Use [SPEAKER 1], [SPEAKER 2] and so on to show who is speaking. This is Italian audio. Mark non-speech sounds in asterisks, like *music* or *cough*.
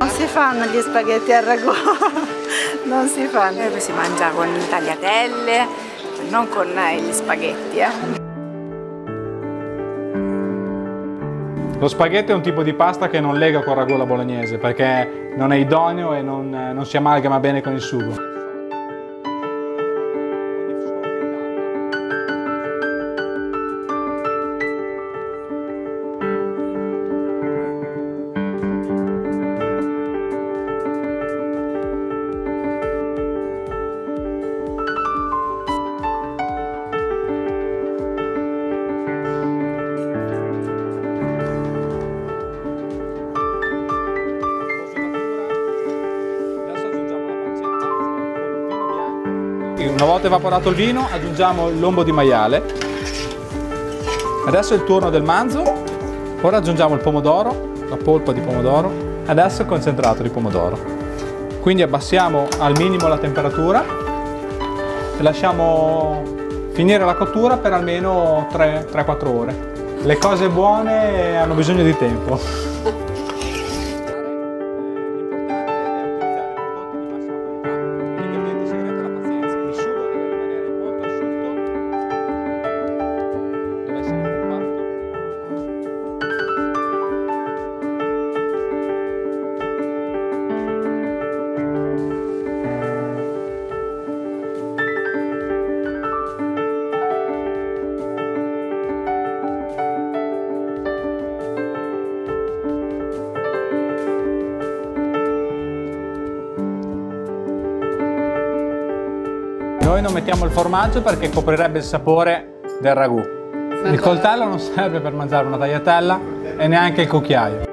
[SPEAKER 1] Non si fanno gli spaghetti al ragù, *laughs* non si fanno.
[SPEAKER 2] Eh, si mangia con le tagliatelle, non con gli spaghetti. Eh.
[SPEAKER 3] Lo spaghetto è un tipo di pasta che non lega con ragù alla bolognese perché non è idoneo e non, non si amalgama bene con il sugo. Una volta evaporato il vino aggiungiamo il lombo di maiale. Adesso è il turno del manzo. Ora aggiungiamo il pomodoro, la polpa di pomodoro. Adesso il concentrato di pomodoro. Quindi abbassiamo al minimo la temperatura e lasciamo finire la cottura per almeno 3-4 ore. Le cose buone hanno bisogno di tempo. Noi non mettiamo il formaggio perché coprirebbe il sapore del ragù. Il coltello non serve per mangiare una tagliatella e neanche il cucchiaio.